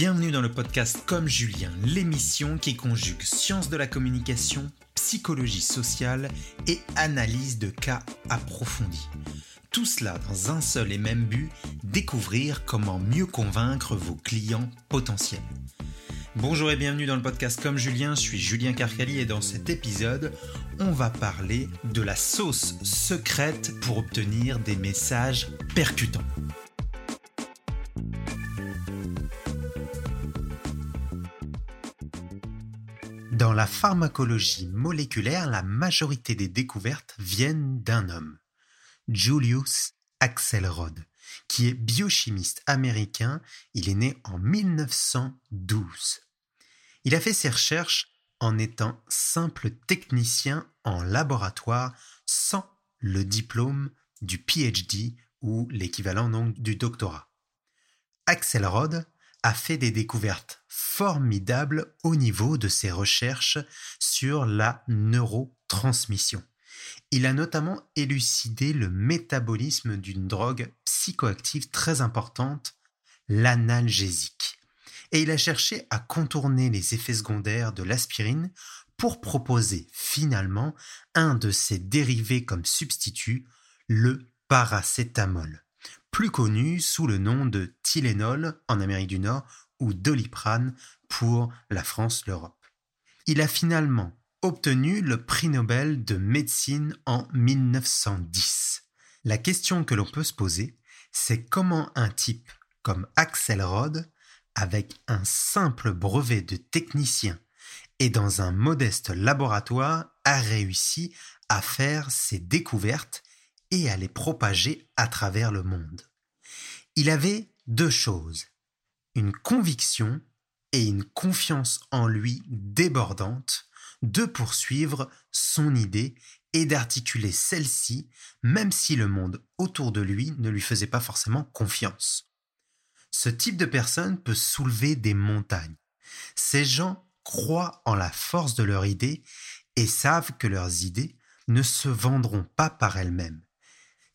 Bienvenue dans le podcast Comme Julien, l'émission qui conjugue science de la communication, psychologie sociale et analyse de cas approfondis. Tout cela dans un seul et même but, découvrir comment mieux convaincre vos clients potentiels. Bonjour et bienvenue dans le podcast Comme Julien, je suis Julien Carcali et dans cet épisode, on va parler de la sauce secrète pour obtenir des messages percutants. Dans la pharmacologie moléculaire, la majorité des découvertes viennent d'un homme, Julius Axelrod, qui est biochimiste américain. Il est né en 1912. Il a fait ses recherches en étant simple technicien en laboratoire sans le diplôme du PhD ou l'équivalent donc du doctorat. Axelrod a fait des découvertes formidables au niveau de ses recherches sur la neurotransmission. Il a notamment élucidé le métabolisme d'une drogue psychoactive très importante, l'analgésique. Et il a cherché à contourner les effets secondaires de l'aspirine pour proposer finalement un de ses dérivés comme substitut, le paracétamol plus connu sous le nom de Tylenol en Amérique du Nord ou Doliprane pour la France, l'Europe. Il a finalement obtenu le prix Nobel de médecine en 1910. La question que l'on peut se poser, c'est comment un type comme Axel Rod, avec un simple brevet de technicien et dans un modeste laboratoire, a réussi à faire ses découvertes et à les propager à travers le monde. Il avait deux choses, une conviction et une confiance en lui débordante de poursuivre son idée et d'articuler celle-ci même si le monde autour de lui ne lui faisait pas forcément confiance. Ce type de personne peut soulever des montagnes. Ces gens croient en la force de leur idée et savent que leurs idées ne se vendront pas par elles-mêmes.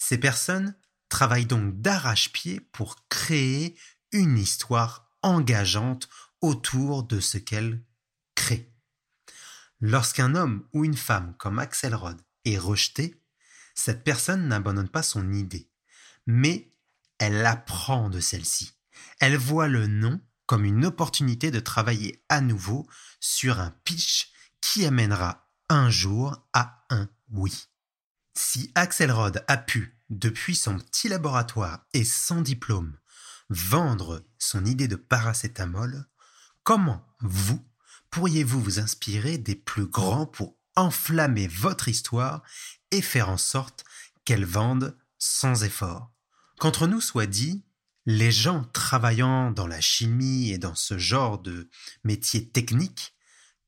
Ces personnes travaillent donc d'arrache-pied pour créer une histoire engageante autour de ce qu'elles créent. Lorsqu'un homme ou une femme comme Axel Rod est rejeté, cette personne n'abandonne pas son idée, mais elle apprend de celle-ci. Elle voit le non comme une opportunité de travailler à nouveau sur un pitch qui amènera un jour à un oui. Si Axelrod a pu, depuis son petit laboratoire et sans diplôme, vendre son idée de paracétamol, comment vous pourriez-vous vous inspirer des plus grands pour enflammer votre histoire et faire en sorte qu'elle vende sans effort? Qu'entre nous soit dit, les gens travaillant dans la chimie et dans ce genre de métier technique,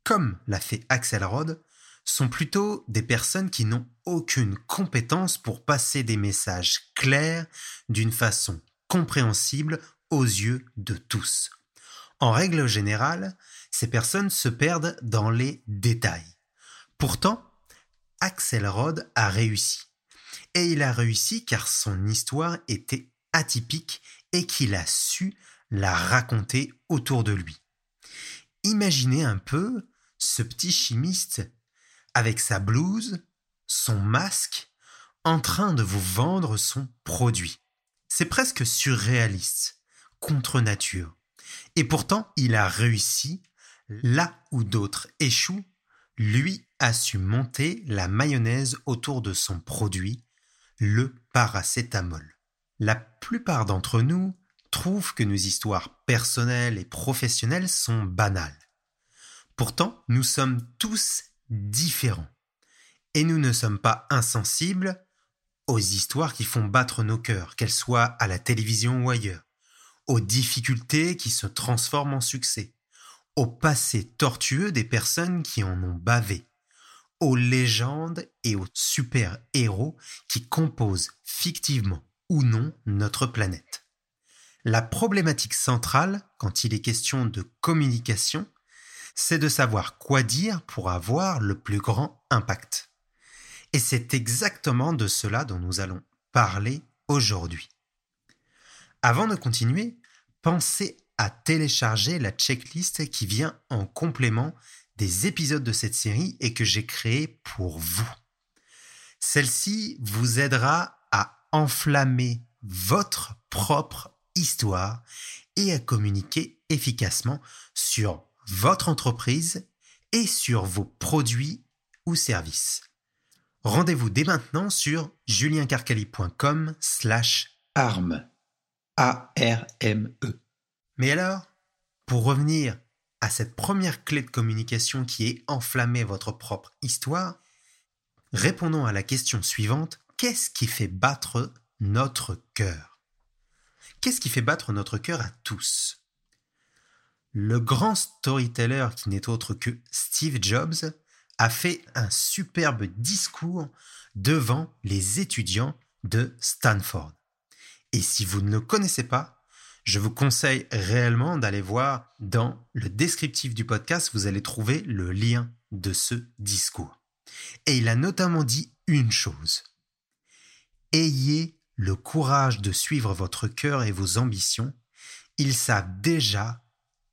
comme l'a fait Axelrod, sont plutôt des personnes qui n'ont aucune compétence pour passer des messages clairs d'une façon compréhensible aux yeux de tous. En règle générale, ces personnes se perdent dans les détails. Pourtant, Axel Rod a réussi. Et il a réussi car son histoire était atypique et qu'il a su la raconter autour de lui. Imaginez un peu ce petit chimiste avec sa blouse, son masque, en train de vous vendre son produit. C'est presque surréaliste, contre nature. Et pourtant, il a réussi, là où d'autres échouent, lui a su monter la mayonnaise autour de son produit, le paracétamol. La plupart d'entre nous trouvent que nos histoires personnelles et professionnelles sont banales. Pourtant, nous sommes tous différents. Et nous ne sommes pas insensibles aux histoires qui font battre nos cœurs, qu'elles soient à la télévision ou ailleurs, aux difficultés qui se transforment en succès, au passé tortueux des personnes qui en ont bavé, aux légendes et aux super-héros qui composent fictivement ou non notre planète. La problématique centrale, quand il est question de communication, c'est de savoir quoi dire pour avoir le plus grand impact. Et c'est exactement de cela dont nous allons parler aujourd'hui. Avant de continuer, pensez à télécharger la checklist qui vient en complément des épisodes de cette série et que j'ai créée pour vous. Celle-ci vous aidera à enflammer votre propre histoire et à communiquer efficacement sur votre entreprise et sur vos produits ou services. Rendez-vous dès maintenant sur juliencarcali.com slash arme. A-R-M-E. Mais alors, pour revenir à cette première clé de communication qui est enflammer votre propre histoire, répondons à la question suivante. Qu'est-ce qui fait battre notre cœur? Qu'est-ce qui fait battre notre cœur à tous? Le grand storyteller qui n'est autre que Steve Jobs a fait un superbe discours devant les étudiants de Stanford. Et si vous ne le connaissez pas, je vous conseille réellement d'aller voir dans le descriptif du podcast, vous allez trouver le lien de ce discours. Et il a notamment dit une chose. Ayez le courage de suivre votre cœur et vos ambitions. Ils savent déjà,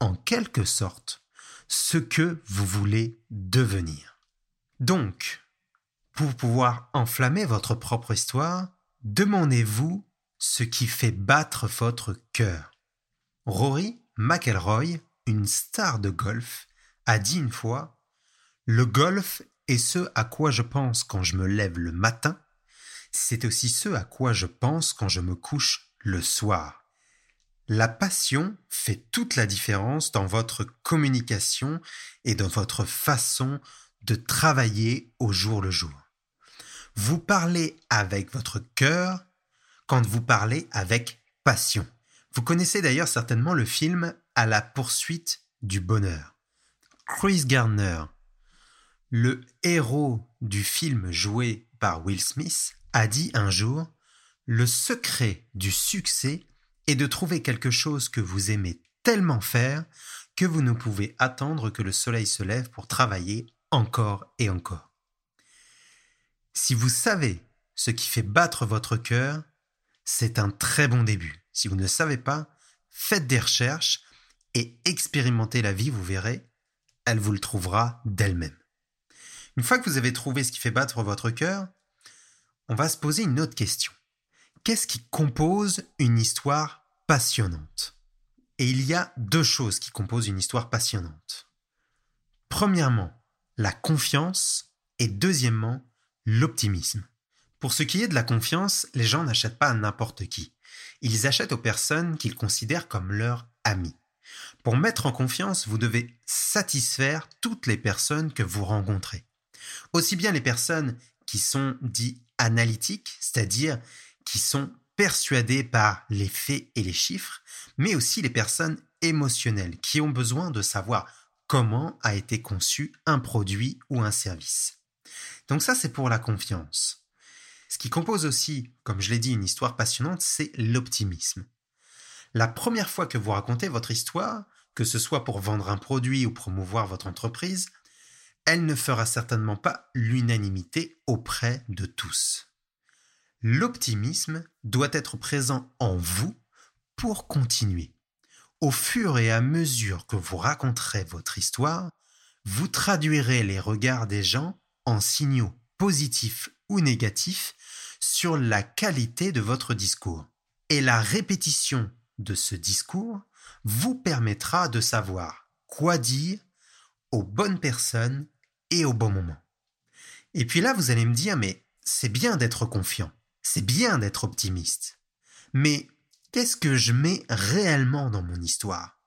en quelque sorte, ce que vous voulez devenir. Donc, pour pouvoir enflammer votre propre histoire, demandez-vous ce qui fait battre votre cœur. Rory McElroy, une star de golf, a dit une fois Le golf est ce à quoi je pense quand je me lève le matin, c'est aussi ce à quoi je pense quand je me couche le soir. La passion fait toute la différence dans votre communication et dans votre façon de travailler au jour le jour. Vous parlez avec votre cœur quand vous parlez avec passion. Vous connaissez d'ailleurs certainement le film À la poursuite du bonheur. Chris Garner, le héros du film joué par Will Smith, a dit un jour Le secret du succès est de trouver quelque chose que vous aimez tellement faire que vous ne pouvez attendre que le soleil se lève pour travailler encore et encore. Si vous savez ce qui fait battre votre cœur, c'est un très bon début. Si vous ne savez pas, faites des recherches et expérimentez la vie, vous verrez, elle vous le trouvera d'elle-même. Une fois que vous avez trouvé ce qui fait battre votre cœur, on va se poser une autre question. Qu'est-ce qui compose une histoire passionnante? Et il y a deux choses qui composent une histoire passionnante. Premièrement, la confiance et deuxièmement, l'optimisme. Pour ce qui est de la confiance, les gens n'achètent pas à n'importe qui. Ils achètent aux personnes qu'ils considèrent comme leurs amis. Pour mettre en confiance, vous devez satisfaire toutes les personnes que vous rencontrez. Aussi bien les personnes qui sont dites analytiques, c'est-à-dire qui sont persuadées par les faits et les chiffres, mais aussi les personnes émotionnelles qui ont besoin de savoir comment a été conçu un produit ou un service. Donc ça, c'est pour la confiance. Ce qui compose aussi, comme je l'ai dit, une histoire passionnante, c'est l'optimisme. La première fois que vous racontez votre histoire, que ce soit pour vendre un produit ou promouvoir votre entreprise, elle ne fera certainement pas l'unanimité auprès de tous. L'optimisme doit être présent en vous pour continuer. Au fur et à mesure que vous raconterez votre histoire, vous traduirez les regards des gens en signaux positifs ou négatifs sur la qualité de votre discours. Et la répétition de ce discours vous permettra de savoir quoi dire aux bonnes personnes et au bon moment. Et puis là, vous allez me dire, mais c'est bien d'être confiant, c'est bien d'être optimiste. Mais Qu'est-ce que je mets réellement dans mon histoire?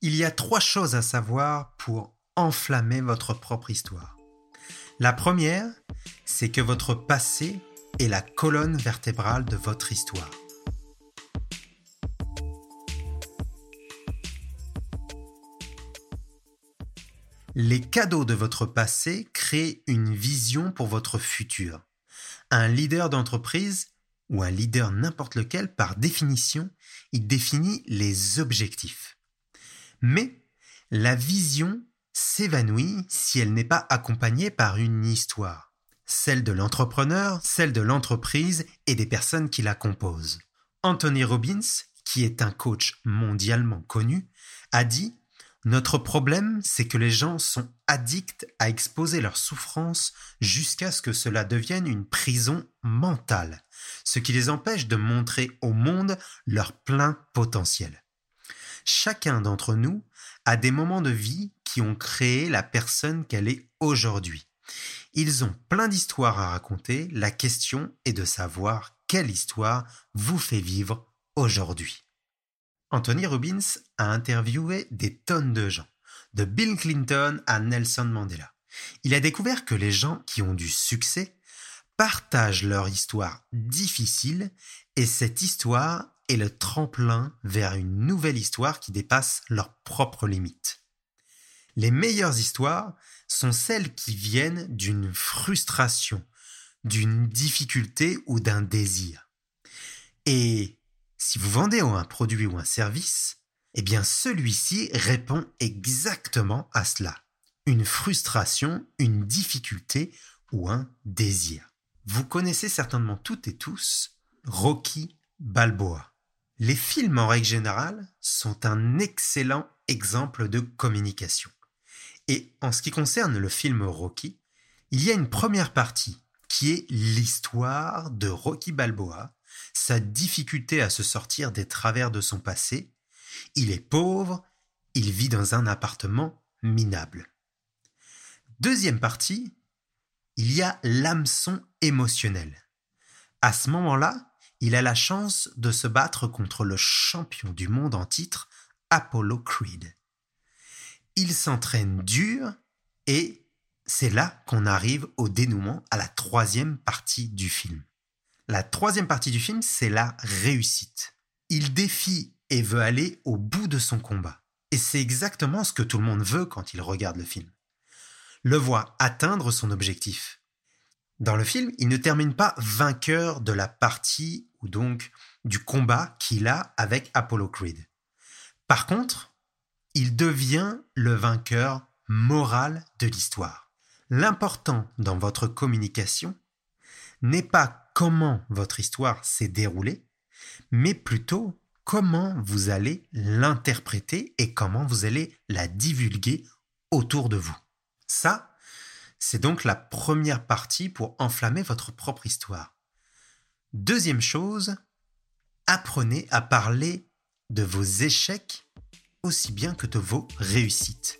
Il y a trois choses à savoir pour enflammer votre propre histoire. La première, c'est que votre passé est la colonne vertébrale de votre histoire. Les cadeaux de votre passé créent une vision pour votre futur. Un leader d'entreprise ou un leader n'importe lequel, par définition, il définit les objectifs. Mais la vision s'évanouit si elle n'est pas accompagnée par une histoire, celle de l'entrepreneur, celle de l'entreprise et des personnes qui la composent. Anthony Robbins, qui est un coach mondialement connu, a dit Notre problème, c'est que les gens sont addicts à exposer leur souffrance jusqu'à ce que cela devienne une prison mentale, ce qui les empêche de montrer au monde leur plein potentiel. Chacun d'entre nous a des moments de vie qui ont créé la personne qu'elle est aujourd'hui. Ils ont plein d'histoires à raconter, la question est de savoir quelle histoire vous fait vivre aujourd'hui. Anthony Robbins a interviewé des tonnes de gens, de Bill Clinton à Nelson Mandela. Il a découvert que les gens qui ont du succès partagent leur histoire difficile et cette histoire est le tremplin vers une nouvelle histoire qui dépasse leurs propres limites. Les meilleures histoires sont celles qui viennent d'une frustration, d'une difficulté ou d'un désir. Et si vous vendez un produit ou un service, eh bien celui-ci répond exactement à cela. Une frustration, une difficulté ou un désir. Vous connaissez certainement toutes et tous Rocky Balboa. Les films en règle générale sont un excellent exemple de communication. Et en ce qui concerne le film Rocky, il y a une première partie qui est l'histoire de Rocky Balboa, sa difficulté à se sortir des travers de son passé. Il est pauvre, il vit dans un appartement minable. Deuxième partie, il y a l'hameçon émotionnel. À ce moment-là, il a la chance de se battre contre le champion du monde en titre, Apollo Creed il s'entraîne dur et c'est là qu'on arrive au dénouement à la troisième partie du film. La troisième partie du film, c'est la réussite. Il défie et veut aller au bout de son combat. Et c'est exactement ce que tout le monde veut quand il regarde le film. Le voit atteindre son objectif. Dans le film, il ne termine pas vainqueur de la partie ou donc du combat qu'il a avec Apollo Creed. Par contre, il devient le vainqueur moral de l'histoire. L'important dans votre communication n'est pas comment votre histoire s'est déroulée, mais plutôt comment vous allez l'interpréter et comment vous allez la divulguer autour de vous. Ça, c'est donc la première partie pour enflammer votre propre histoire. Deuxième chose, apprenez à parler de vos échecs aussi bien que de vos réussites.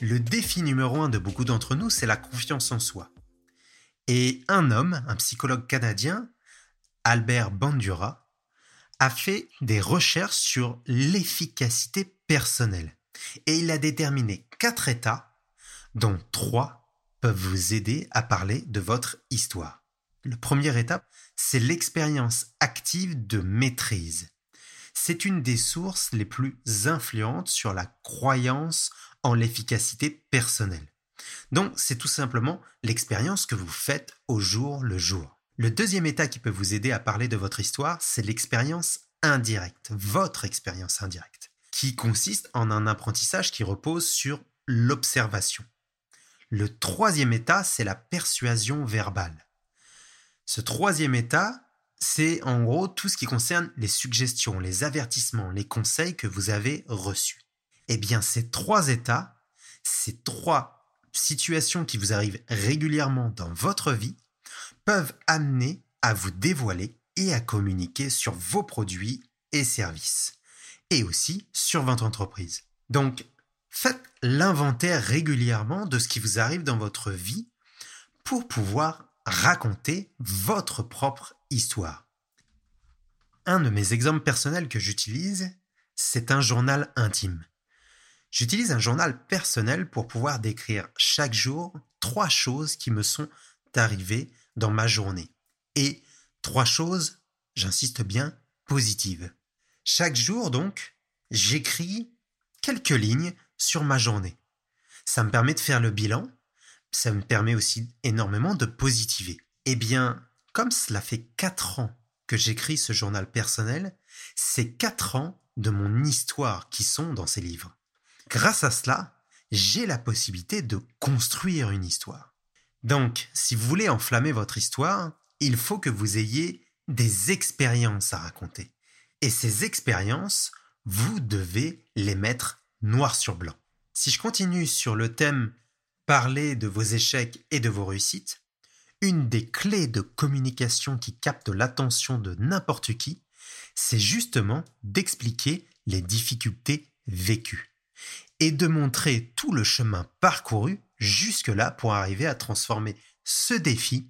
Le défi numéro un de beaucoup d'entre nous, c'est la confiance en soi. Et un homme, un psychologue canadien, Albert Bandura, a fait des recherches sur l'efficacité personnelle. Et il a déterminé quatre états, dont trois peuvent vous aider à parler de votre histoire. Le première étape, c'est l'expérience active de maîtrise. C'est une des sources les plus influentes sur la croyance en l'efficacité personnelle. Donc, c'est tout simplement l'expérience que vous faites au jour le jour. Le deuxième état qui peut vous aider à parler de votre histoire, c'est l'expérience indirecte, votre expérience indirecte, qui consiste en un apprentissage qui repose sur l'observation. Le troisième état, c'est la persuasion verbale. Ce troisième état, c'est en gros tout ce qui concerne les suggestions, les avertissements, les conseils que vous avez reçus. Eh bien, ces trois états, ces trois situations qui vous arrivent régulièrement dans votre vie, peuvent amener à vous dévoiler et à communiquer sur vos produits et services, et aussi sur votre entreprise. Donc, Faites l'inventaire régulièrement de ce qui vous arrive dans votre vie pour pouvoir raconter votre propre histoire. Un de mes exemples personnels que j'utilise, c'est un journal intime. J'utilise un journal personnel pour pouvoir décrire chaque jour trois choses qui me sont arrivées dans ma journée. Et trois choses, j'insiste bien, positives. Chaque jour, donc, j'écris quelques lignes sur ma journée. Ça me permet de faire le bilan, ça me permet aussi énormément de positiver. Eh bien, comme cela fait quatre ans que j'écris ce journal personnel, c'est quatre ans de mon histoire qui sont dans ces livres. Grâce à cela, j'ai la possibilité de construire une histoire. Donc, si vous voulez enflammer votre histoire, il faut que vous ayez des expériences à raconter. Et ces expériences, vous devez les mettre noir sur blanc. Si je continue sur le thème parler de vos échecs et de vos réussites, une des clés de communication qui capte l'attention de n'importe qui, c'est justement d'expliquer les difficultés vécues et de montrer tout le chemin parcouru jusque-là pour arriver à transformer ce défi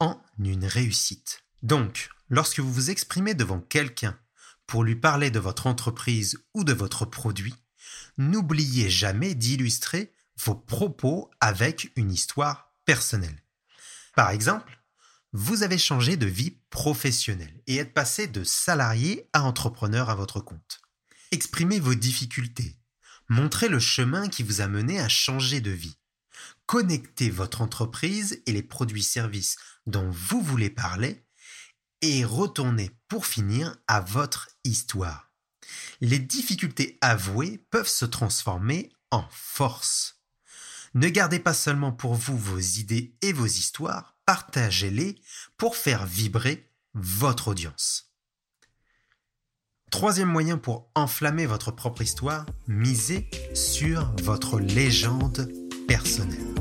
en une réussite. Donc, lorsque vous vous exprimez devant quelqu'un pour lui parler de votre entreprise ou de votre produit, n'oubliez jamais d'illustrer vos propos avec une histoire personnelle. Par exemple, vous avez changé de vie professionnelle et êtes passé de salarié à entrepreneur à votre compte. Exprimez vos difficultés. Montrez le chemin qui vous a mené à changer de vie. Connectez votre entreprise et les produits-services dont vous voulez parler et retournez pour finir à votre histoire. Les difficultés avouées peuvent se transformer en force. Ne gardez pas seulement pour vous vos idées et vos histoires, partagez-les pour faire vibrer votre audience. Troisième moyen pour enflammer votre propre histoire, misez sur votre légende personnelle.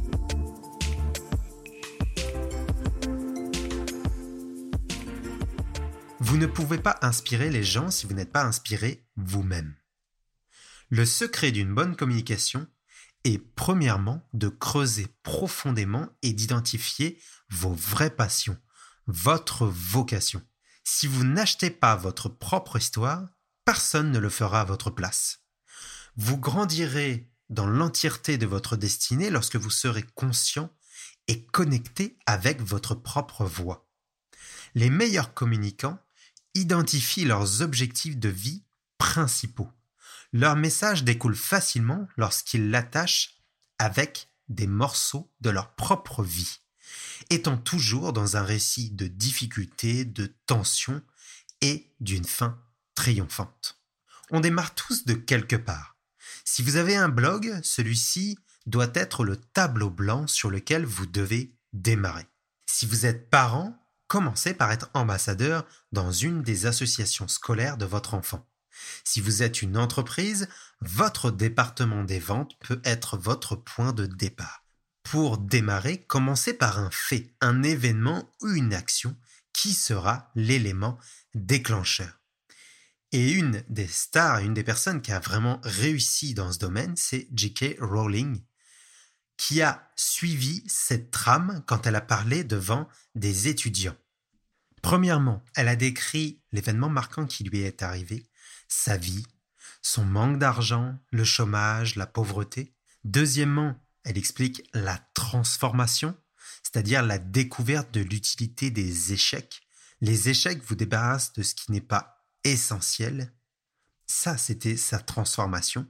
Vous ne pouvez pas inspirer les gens si vous n'êtes pas inspiré vous-même. Le secret d'une bonne communication est premièrement de creuser profondément et d'identifier vos vraies passions, votre vocation. Si vous n'achetez pas votre propre histoire, personne ne le fera à votre place. Vous grandirez dans l'entièreté de votre destinée lorsque vous serez conscient et connecté avec votre propre voix. Les meilleurs communicants identifient leurs objectifs de vie principaux. Leur message découle facilement lorsqu'ils l'attachent avec des morceaux de leur propre vie, étant toujours dans un récit de difficultés, de tensions et d'une fin triomphante. On démarre tous de quelque part. Si vous avez un blog, celui-ci doit être le tableau blanc sur lequel vous devez démarrer. Si vous êtes parent, commencez par être ambassadeur dans une des associations scolaires de votre enfant. Si vous êtes une entreprise, votre département des ventes peut être votre point de départ. Pour démarrer, commencez par un fait, un événement ou une action qui sera l'élément déclencheur. Et une des stars, une des personnes qui a vraiment réussi dans ce domaine, c'est J.K. Rowling, qui a suivi cette trame quand elle a parlé devant des étudiants. Premièrement, elle a décrit l'événement marquant qui lui est arrivé, sa vie, son manque d'argent, le chômage, la pauvreté. Deuxièmement, elle explique la transformation, c'est-à-dire la découverte de l'utilité des échecs. Les échecs vous débarrassent de ce qui n'est pas essentiel. Ça, c'était sa transformation.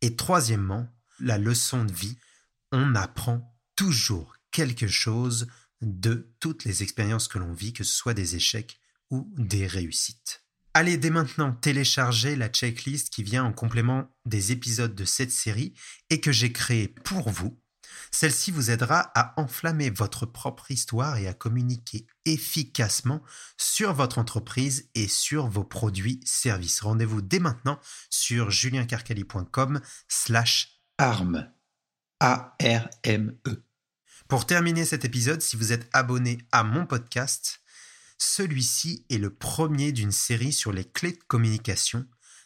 Et troisièmement, la leçon de vie. On apprend toujours quelque chose de toutes les expériences que l'on vit, que ce soit des échecs ou des réussites. Allez dès maintenant télécharger la checklist qui vient en complément des épisodes de cette série et que j'ai créée pour vous. Celle-ci vous aidera à enflammer votre propre histoire et à communiquer efficacement sur votre entreprise et sur vos produits services. Rendez-vous dès maintenant sur juliencarcali.com slash arme. A-R-M-E. Pour terminer cet épisode, si vous êtes abonné à mon podcast, celui-ci est le premier d'une série sur les clés de communication.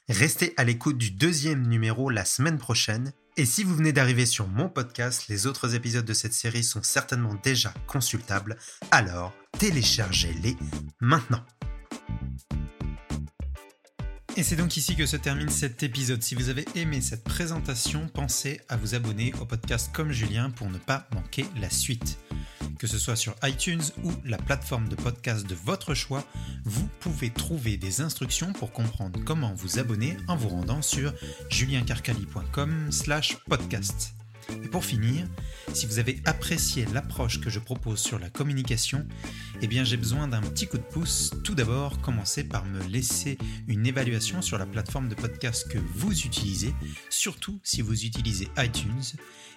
Restez à l'écoute du deuxième numéro la semaine prochaine. Et si vous venez d'arriver sur mon podcast, les autres épisodes de cette série sont certainement déjà consultables. Alors, téléchargez-les maintenant. Et c'est donc ici que se termine cet épisode. Si vous avez aimé cette présentation, pensez à vous abonner au podcast comme Julien pour ne pas manquer la suite. Que ce soit sur iTunes ou la plateforme de podcast de votre choix, vous pouvez trouver des instructions pour comprendre comment vous abonner en vous rendant sur juliencarcali.com/podcast. Et pour finir, si vous avez apprécié l'approche que je propose sur la communication, eh j'ai besoin d'un petit coup de pouce. Tout d'abord, commencez par me laisser une évaluation sur la plateforme de podcast que vous utilisez, surtout si vous utilisez iTunes.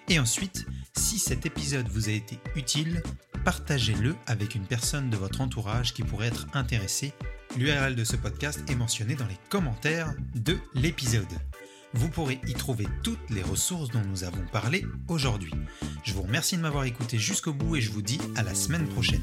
Et ensuite, si cet épisode vous a été utile, partagez-le avec une personne de votre entourage qui pourrait être intéressée. L'URL de ce podcast est mentionné dans les commentaires de l'épisode. Vous pourrez y trouver toutes les ressources dont nous avons parlé aujourd'hui. Je vous remercie de m'avoir écouté jusqu'au bout et je vous dis à la semaine prochaine.